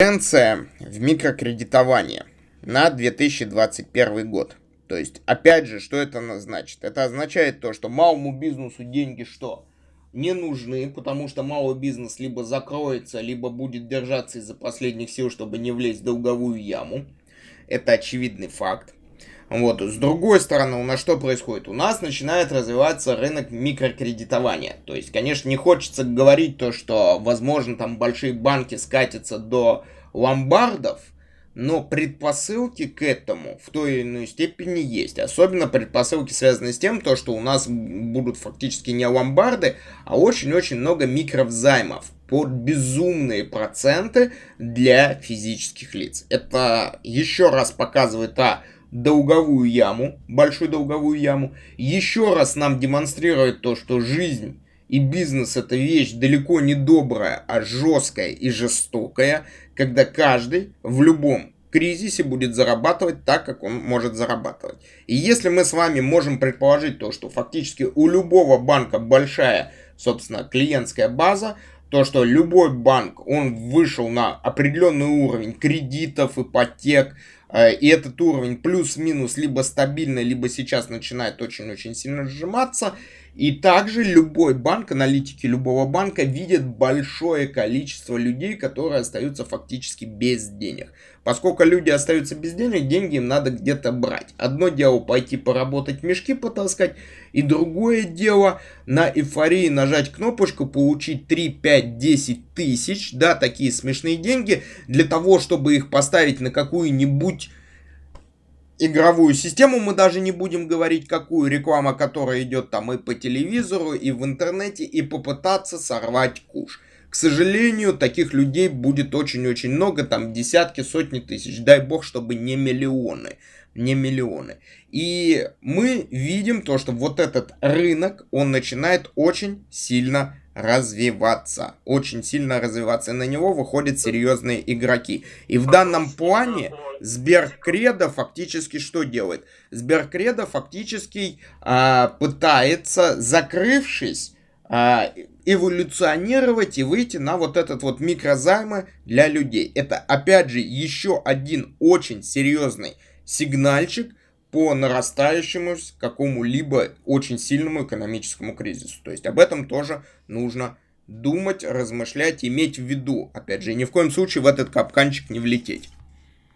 Тенденция в микрокредитовании на 2021 год. То есть, опять же, что это значит? Это означает то, что малому бизнесу деньги что? Не нужны, потому что малый бизнес либо закроется, либо будет держаться из-за последних сил, чтобы не влезть в долговую яму. Это очевидный факт. Вот. С другой стороны, у нас что происходит? У нас начинает развиваться рынок микрокредитования. То есть, конечно, не хочется говорить то, что, возможно, там большие банки скатятся до ломбардов, но предпосылки к этому в той или иной степени есть. Особенно предпосылки связаны с тем, то, что у нас будут фактически не ломбарды, а очень-очень много микровзаймов под безумные проценты для физических лиц. Это еще раз показывает о долговую яму, большую долговую яму, еще раз нам демонстрирует то, что жизнь и бизнес это вещь далеко не добрая, а жесткая и жестокая, когда каждый в любом кризисе будет зарабатывать так, как он может зарабатывать. И если мы с вами можем предположить то, что фактически у любого банка большая, собственно, клиентская база, то, что любой банк, он вышел на определенный уровень кредитов, ипотек, и этот уровень плюс-минус либо стабильно, либо сейчас начинает очень-очень сильно сжиматься. И также любой банк, аналитики любого банка видят большое количество людей, которые остаются фактически без денег. Поскольку люди остаются без денег, деньги им надо где-то брать. Одно дело пойти поработать, мешки потаскать, и другое дело на эйфории нажать кнопочку, получить 3, 5, 10 тысяч, да, такие смешные деньги, для того, чтобы их поставить на какую-нибудь игровую систему, мы даже не будем говорить, какую реклама, которая идет там и по телевизору, и в интернете, и попытаться сорвать куш. К сожалению, таких людей будет очень-очень много, там десятки, сотни тысяч. Дай бог, чтобы не миллионы. Не миллионы. И мы видим то, что вот этот рынок, он начинает очень сильно развиваться. Очень сильно развиваться. И на него выходят серьезные игроки. И в данном плане Сберкредо фактически что делает? Сберкредо фактически а, пытается, закрывшись, а, эволюционировать и выйти на вот этот вот микрозаймы для людей. Это опять же еще один очень серьезный сигнальчик по нарастающему какому-либо очень сильному экономическому кризису. То есть об этом тоже нужно думать, размышлять, иметь в виду. Опять же, ни в коем случае в этот капканчик не влететь.